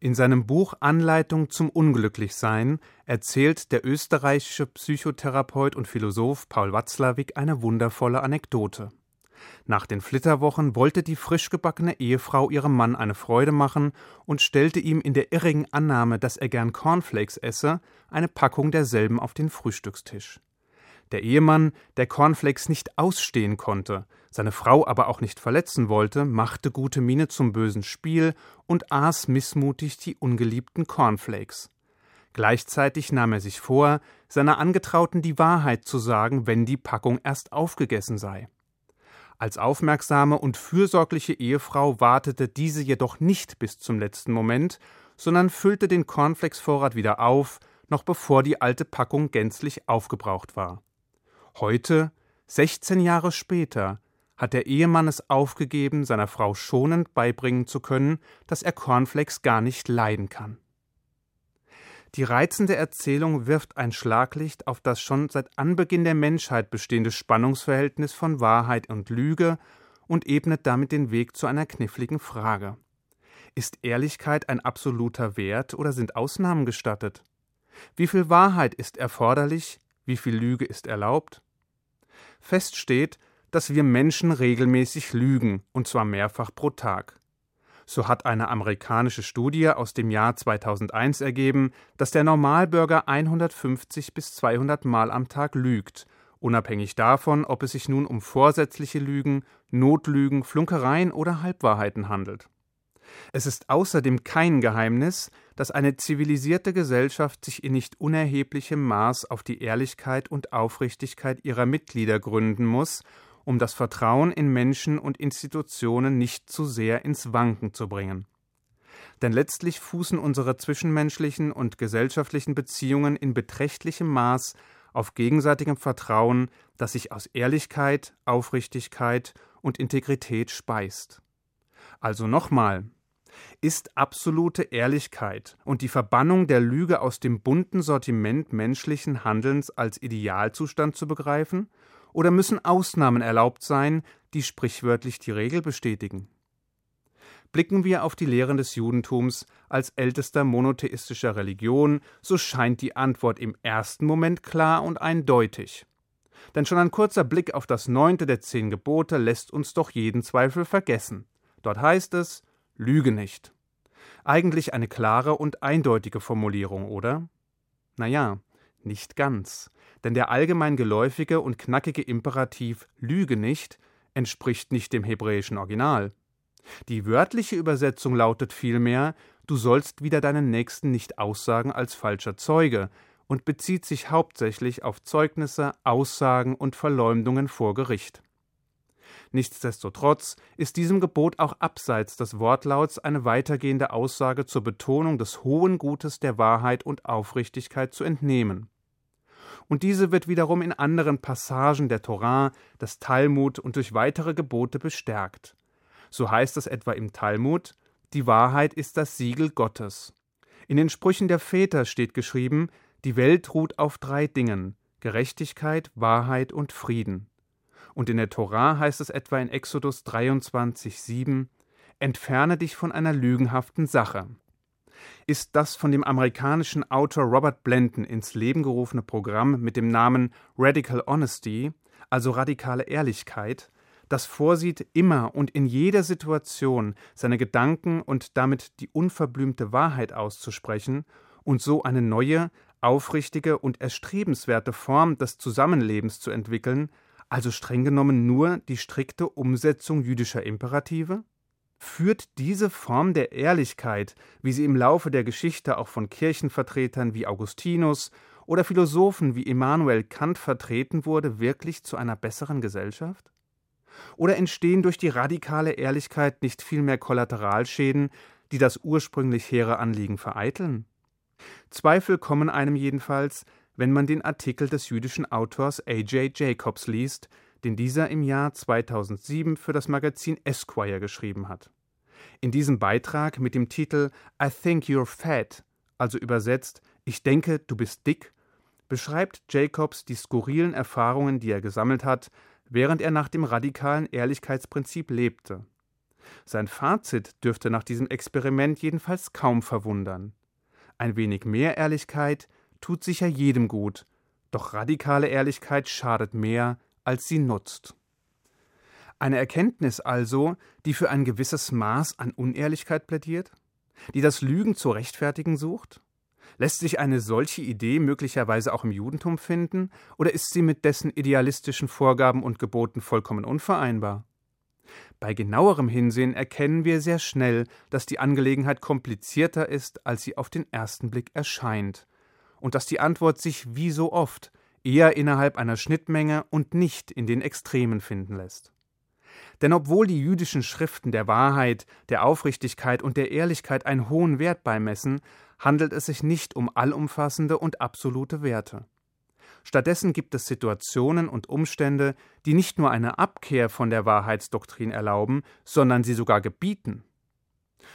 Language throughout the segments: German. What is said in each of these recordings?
In seinem Buch Anleitung zum Unglücklichsein erzählt der österreichische Psychotherapeut und Philosoph Paul Watzlawick eine wundervolle Anekdote. Nach den Flitterwochen wollte die frischgebackene Ehefrau ihrem Mann eine Freude machen und stellte ihm in der irrigen Annahme, dass er gern Cornflakes esse, eine Packung derselben auf den Frühstückstisch. Der Ehemann, der Cornflakes nicht ausstehen konnte, seine Frau aber auch nicht verletzen wollte, machte gute Miene zum bösen Spiel und aß missmutig die ungeliebten Cornflakes. Gleichzeitig nahm er sich vor, seiner Angetrauten die Wahrheit zu sagen, wenn die Packung erst aufgegessen sei. Als aufmerksame und fürsorgliche Ehefrau wartete diese jedoch nicht bis zum letzten Moment, sondern füllte den Cornflakes-Vorrat wieder auf, noch bevor die alte Packung gänzlich aufgebraucht war. Heute, 16 Jahre später, hat der Ehemann es aufgegeben, seiner Frau schonend beibringen zu können, dass er Cornflakes gar nicht leiden kann. Die reizende Erzählung wirft ein Schlaglicht auf das schon seit Anbeginn der Menschheit bestehende Spannungsverhältnis von Wahrheit und Lüge und ebnet damit den Weg zu einer kniffligen Frage. Ist Ehrlichkeit ein absoluter Wert oder sind Ausnahmen gestattet? Wie viel Wahrheit ist erforderlich, wie viel Lüge ist erlaubt? Fest steht, dass wir Menschen regelmäßig lügen, und zwar mehrfach pro Tag. So hat eine amerikanische Studie aus dem Jahr 2001 ergeben, dass der Normalbürger 150 bis 200 Mal am Tag lügt, unabhängig davon, ob es sich nun um vorsätzliche Lügen, Notlügen, Flunkereien oder Halbwahrheiten handelt. Es ist außerdem kein Geheimnis, dass eine zivilisierte Gesellschaft sich in nicht unerheblichem Maß auf die Ehrlichkeit und Aufrichtigkeit ihrer Mitglieder gründen muss, um das Vertrauen in Menschen und Institutionen nicht zu sehr ins Wanken zu bringen. Denn letztlich fußen unsere zwischenmenschlichen und gesellschaftlichen Beziehungen in beträchtlichem Maß auf gegenseitigem Vertrauen, das sich aus Ehrlichkeit, Aufrichtigkeit und Integrität speist. Also nochmal, ist absolute Ehrlichkeit und die Verbannung der Lüge aus dem bunten Sortiment menschlichen Handelns als Idealzustand zu begreifen, oder müssen Ausnahmen erlaubt sein, die sprichwörtlich die Regel bestätigen? Blicken wir auf die Lehren des Judentums als ältester monotheistischer Religion, so scheint die Antwort im ersten Moment klar und eindeutig. Denn schon ein kurzer Blick auf das neunte der zehn Gebote lässt uns doch jeden Zweifel vergessen. Dort heißt es, Lüge nicht. Eigentlich eine klare und eindeutige Formulierung, oder? Naja, nicht ganz, denn der allgemein geläufige und knackige Imperativ Lüge nicht entspricht nicht dem hebräischen Original. Die wörtliche Übersetzung lautet vielmehr Du sollst wieder deinen Nächsten nicht aussagen als falscher Zeuge und bezieht sich hauptsächlich auf Zeugnisse, Aussagen und Verleumdungen vor Gericht. Nichtsdestotrotz ist diesem Gebot auch abseits des Wortlauts eine weitergehende Aussage zur Betonung des hohen Gutes der Wahrheit und Aufrichtigkeit zu entnehmen. Und diese wird wiederum in anderen Passagen der Torah, des Talmud und durch weitere Gebote bestärkt. So heißt es etwa im Talmud: Die Wahrheit ist das Siegel Gottes. In den Sprüchen der Väter steht geschrieben: Die Welt ruht auf drei Dingen: Gerechtigkeit, Wahrheit und Frieden. Und in der Torah heißt es etwa in Exodus 23, 7, Entferne dich von einer lügenhaften Sache. Ist das von dem amerikanischen Autor Robert Blenton ins Leben gerufene Programm mit dem Namen Radical Honesty, also radikale Ehrlichkeit, das vorsieht, immer und in jeder Situation seine Gedanken und damit die unverblümte Wahrheit auszusprechen und so eine neue, aufrichtige und erstrebenswerte Form des Zusammenlebens zu entwickeln, also streng genommen nur die strikte Umsetzung jüdischer Imperative? Führt diese Form der Ehrlichkeit, wie sie im Laufe der Geschichte auch von Kirchenvertretern wie Augustinus oder Philosophen wie Immanuel Kant vertreten wurde, wirklich zu einer besseren Gesellschaft? Oder entstehen durch die radikale Ehrlichkeit nicht vielmehr Kollateralschäden, die das ursprünglich hehre Anliegen vereiteln? Zweifel kommen einem jedenfalls, wenn man den Artikel des jüdischen Autors A.J. Jacobs liest, den dieser im Jahr 2007 für das Magazin Esquire geschrieben hat. In diesem Beitrag mit dem Titel I think you're fat, also übersetzt Ich denke, du bist dick, beschreibt Jacobs die skurrilen Erfahrungen, die er gesammelt hat, während er nach dem radikalen Ehrlichkeitsprinzip lebte. Sein Fazit dürfte nach diesem Experiment jedenfalls kaum verwundern. Ein wenig mehr Ehrlichkeit tut sicher jedem gut, doch radikale Ehrlichkeit schadet mehr, als sie nutzt. Eine Erkenntnis also, die für ein gewisses Maß an Unehrlichkeit plädiert? Die das Lügen zu rechtfertigen sucht? Lässt sich eine solche Idee möglicherweise auch im Judentum finden, oder ist sie mit dessen idealistischen Vorgaben und Geboten vollkommen unvereinbar? Bei genauerem Hinsehen erkennen wir sehr schnell, dass die Angelegenheit komplizierter ist, als sie auf den ersten Blick erscheint, und dass die Antwort sich wie so oft eher innerhalb einer Schnittmenge und nicht in den Extremen finden lässt. Denn obwohl die jüdischen Schriften der Wahrheit, der Aufrichtigkeit und der Ehrlichkeit einen hohen Wert beimessen, handelt es sich nicht um allumfassende und absolute Werte. Stattdessen gibt es Situationen und Umstände, die nicht nur eine Abkehr von der Wahrheitsdoktrin erlauben, sondern sie sogar gebieten.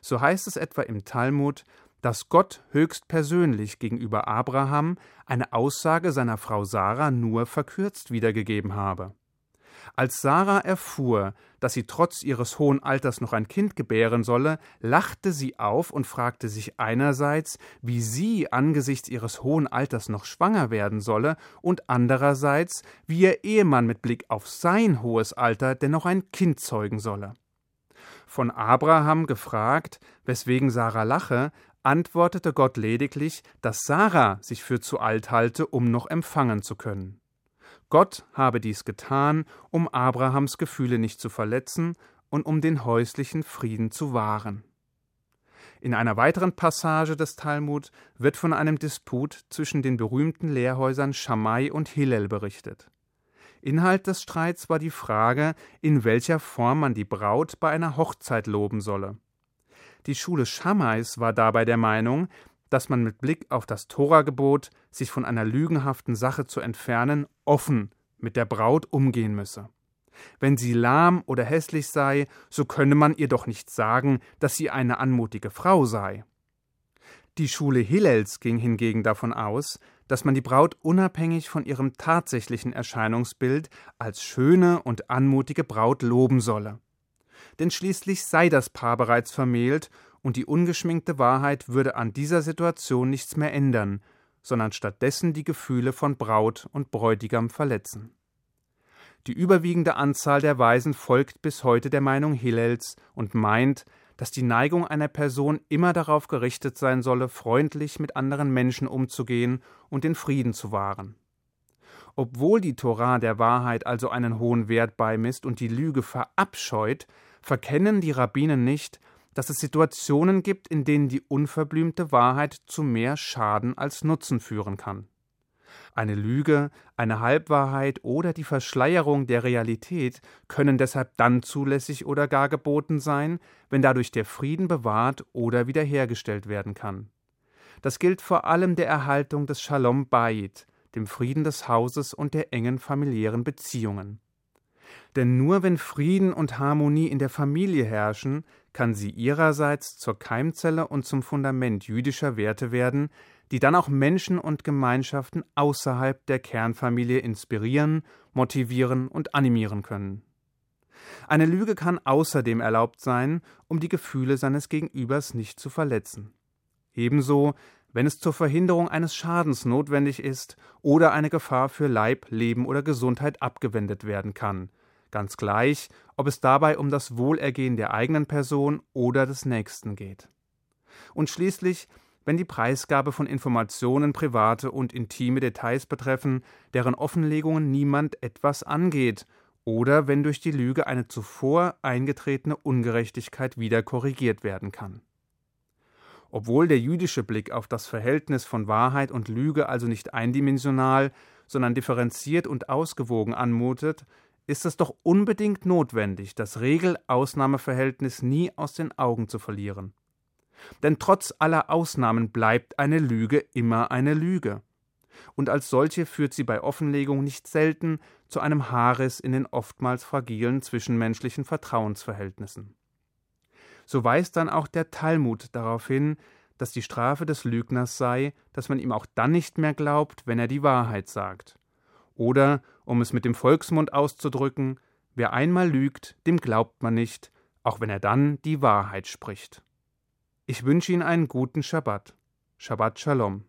So heißt es etwa im Talmud, dass Gott höchstpersönlich gegenüber Abraham eine Aussage seiner Frau Sarah nur verkürzt wiedergegeben habe. Als Sarah erfuhr, dass sie trotz ihres hohen Alters noch ein Kind gebären solle, lachte sie auf und fragte sich einerseits, wie sie angesichts ihres hohen Alters noch schwanger werden solle, und andererseits, wie ihr Ehemann mit Blick auf sein hohes Alter denn noch ein Kind zeugen solle. Von Abraham gefragt, weswegen Sarah lache, antwortete Gott lediglich, dass Sarah sich für zu alt halte, um noch empfangen zu können. Gott habe dies getan, um Abrahams Gefühle nicht zu verletzen und um den häuslichen Frieden zu wahren. In einer weiteren Passage des Talmud wird von einem Disput zwischen den berühmten Lehrhäusern Schamai und Hillel berichtet. Inhalt des Streits war die Frage, in welcher Form man die Braut bei einer Hochzeit loben solle. Die Schule Schamais war dabei der Meinung, dass man mit Blick auf das Toragebot, sich von einer lügenhaften Sache zu entfernen, offen mit der Braut umgehen müsse. Wenn sie lahm oder hässlich sei, so könne man ihr doch nicht sagen, dass sie eine anmutige Frau sei. Die Schule Hillels ging hingegen davon aus, dass man die Braut unabhängig von ihrem tatsächlichen Erscheinungsbild als schöne und anmutige Braut loben solle. Denn schließlich sei das Paar bereits vermählt und die ungeschminkte Wahrheit würde an dieser Situation nichts mehr ändern, sondern stattdessen die Gefühle von Braut und Bräutigam verletzen. Die überwiegende Anzahl der Weisen folgt bis heute der Meinung Hillels und meint, dass die Neigung einer Person immer darauf gerichtet sein solle, freundlich mit anderen Menschen umzugehen und den Frieden zu wahren. Obwohl die Torah der Wahrheit also einen hohen Wert beimisst und die Lüge verabscheut, verkennen die Rabbinen nicht, dass es Situationen gibt, in denen die unverblümte Wahrheit zu mehr Schaden als Nutzen führen kann. Eine Lüge, eine Halbwahrheit oder die Verschleierung der Realität können deshalb dann zulässig oder gar geboten sein, wenn dadurch der Frieden bewahrt oder wiederhergestellt werden kann. Das gilt vor allem der Erhaltung des Shalom Bayit, dem Frieden des Hauses und der engen familiären Beziehungen. Denn nur wenn Frieden und Harmonie in der Familie herrschen, kann sie ihrerseits zur Keimzelle und zum Fundament jüdischer Werte werden, die dann auch Menschen und Gemeinschaften außerhalb der Kernfamilie inspirieren, motivieren und animieren können. Eine Lüge kann außerdem erlaubt sein, um die Gefühle seines Gegenübers nicht zu verletzen. Ebenso, wenn es zur Verhinderung eines Schadens notwendig ist oder eine Gefahr für Leib, Leben oder Gesundheit abgewendet werden kann, ganz gleich, ob es dabei um das Wohlergehen der eigenen Person oder des Nächsten geht. Und schließlich, wenn die Preisgabe von Informationen private und intime Details betreffen, deren Offenlegungen niemand etwas angeht, oder wenn durch die Lüge eine zuvor eingetretene Ungerechtigkeit wieder korrigiert werden kann. Obwohl der jüdische Blick auf das Verhältnis von Wahrheit und Lüge also nicht eindimensional, sondern differenziert und ausgewogen anmutet, ist es doch unbedingt notwendig, das Regel-Ausnahmeverhältnis nie aus den Augen zu verlieren. Denn trotz aller Ausnahmen bleibt eine Lüge immer eine Lüge. Und als solche führt sie bei Offenlegung nicht selten zu einem Haares in den oftmals fragilen zwischenmenschlichen Vertrauensverhältnissen. So weist dann auch der Talmud darauf hin, dass die Strafe des Lügners sei, dass man ihm auch dann nicht mehr glaubt, wenn er die Wahrheit sagt. Oder, um es mit dem Volksmund auszudrücken, wer einmal lügt, dem glaubt man nicht, auch wenn er dann die Wahrheit spricht. Ich wünsche Ihnen einen guten Schabbat. Shabbat Shalom.